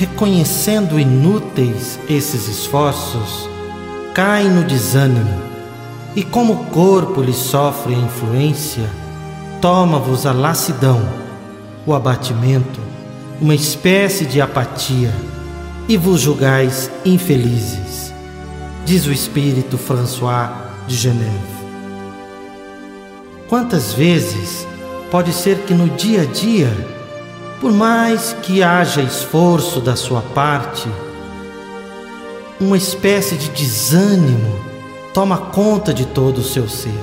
reconhecendo inúteis esses esforços, cai no desânimo e, como o corpo lhe sofre a influência, toma-vos a lassidão, o abatimento, uma espécie de apatia, e vos julgais infelizes, diz o espírito François de Geneve. Quantas vezes pode ser que no dia a dia, por mais que haja esforço da sua parte, uma espécie de desânimo toma conta de todo o seu ser.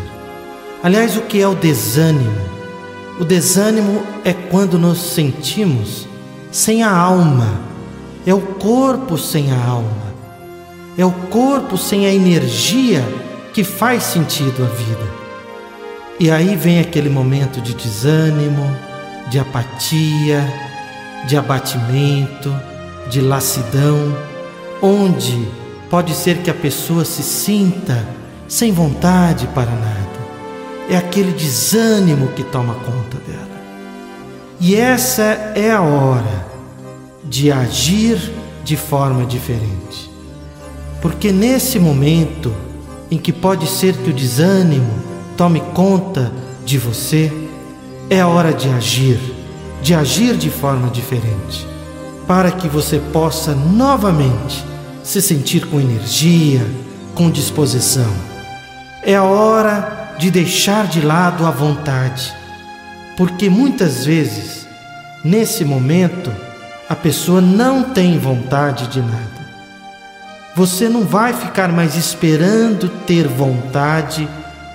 Aliás, o que é o desânimo? O desânimo é quando nos sentimos sem a alma, é o corpo sem a alma, é o corpo sem a energia que faz sentido a vida. E aí vem aquele momento de desânimo, de apatia, de abatimento, de lassidão, onde pode ser que a pessoa se sinta sem vontade para nada. É aquele desânimo que toma conta dela. E essa é a hora de agir de forma diferente. Porque nesse momento em que pode ser que o desânimo tome conta de você, é hora de agir, de agir de forma diferente, para que você possa novamente se sentir com energia, com disposição. É a hora de deixar de lado a vontade, porque muitas vezes, nesse momento, a pessoa não tem vontade de nada. Você não vai ficar mais esperando ter vontade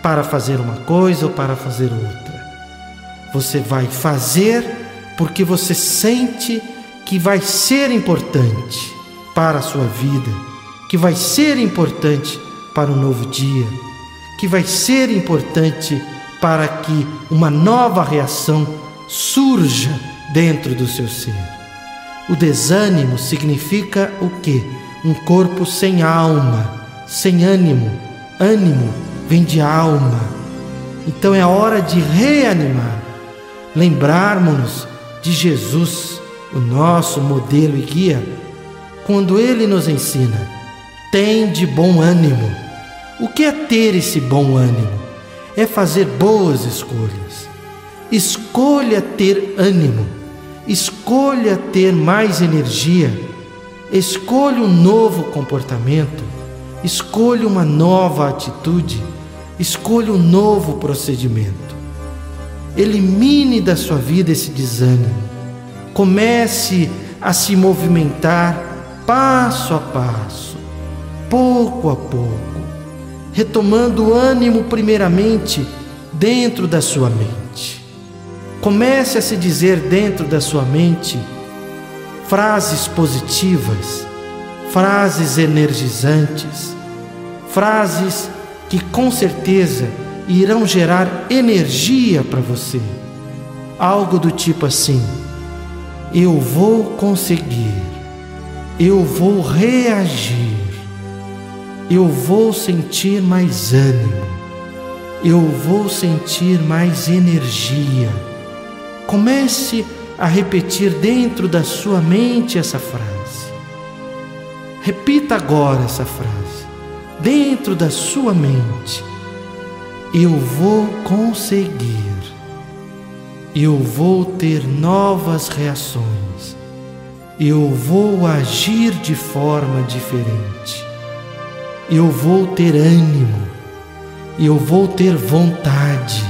para fazer uma coisa ou para fazer outra. Você vai fazer porque você sente que vai ser importante para a sua vida, que vai ser importante para um novo dia, que vai ser importante para que uma nova reação surja dentro do seu ser. O desânimo significa o quê? Um corpo sem alma, sem ânimo. Ânimo vem de alma. Então é hora de reanimar, lembrarmos-nos de Jesus, o nosso modelo e guia, quando ele nos ensina: tem de bom ânimo. O que é ter esse bom ânimo? É fazer boas escolhas. Escolha ter ânimo, escolha ter mais energia, escolha um novo comportamento, escolha uma nova atitude Escolha um novo procedimento. Elimine da sua vida esse desânimo. Comece a se movimentar passo a passo, pouco a pouco, retomando o ânimo primeiramente dentro da sua mente. Comece a se dizer dentro da sua mente frases positivas, frases energizantes, frases que com certeza irão gerar energia para você. Algo do tipo assim: eu vou conseguir, eu vou reagir, eu vou sentir mais ânimo, eu vou sentir mais energia. Comece a repetir dentro da sua mente essa frase. Repita agora essa frase dentro da sua mente: eu vou conseguir, eu vou ter novas reações, eu vou agir de forma diferente, eu vou ter ânimo, eu vou ter vontade,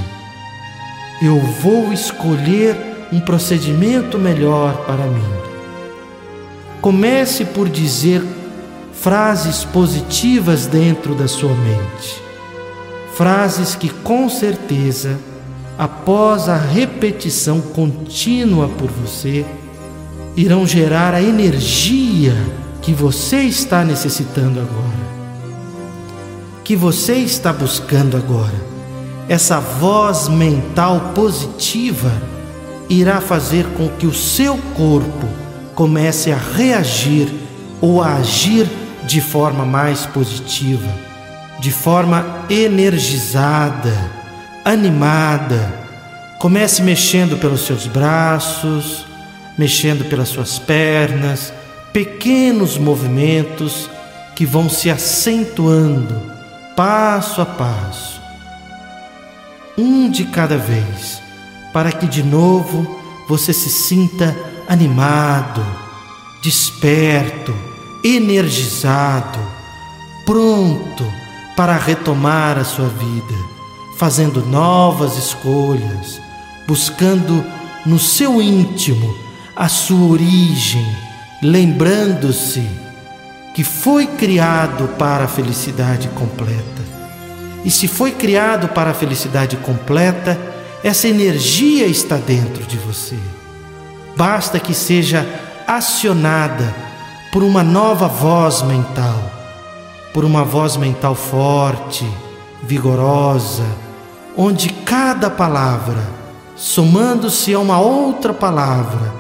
eu vou escolher um procedimento melhor para mim. Comece por dizer frases positivas dentro da sua mente. Frases que com certeza, após a repetição contínua por você, irão gerar a energia que você está necessitando agora, que você está buscando agora. Essa voz mental positiva irá fazer com que o seu corpo comece a reagir ou a agir de forma mais positiva, de forma energizada, animada. Comece mexendo pelos seus braços, mexendo pelas suas pernas, pequenos movimentos que vão se acentuando passo a passo, um de cada vez, para que de novo você se sinta animado, desperto, energizado, pronto para retomar a sua vida, fazendo novas escolhas, buscando no seu íntimo a sua origem, lembrando-se que foi criado para a felicidade completa. E se foi criado para a felicidade completa, essa energia está dentro de você. Basta que seja acionada por uma nova voz mental, por uma voz mental forte, vigorosa, onde cada palavra, somando-se a uma outra palavra,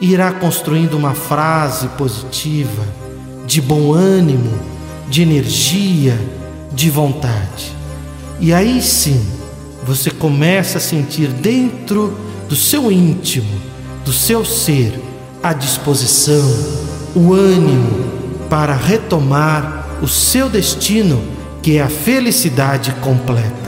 irá construindo uma frase positiva, de bom ânimo, de energia, de vontade. E aí sim, você começa a sentir dentro do seu íntimo, do seu ser, a disposição, o ânimo para retomar o seu destino, que é a felicidade completa.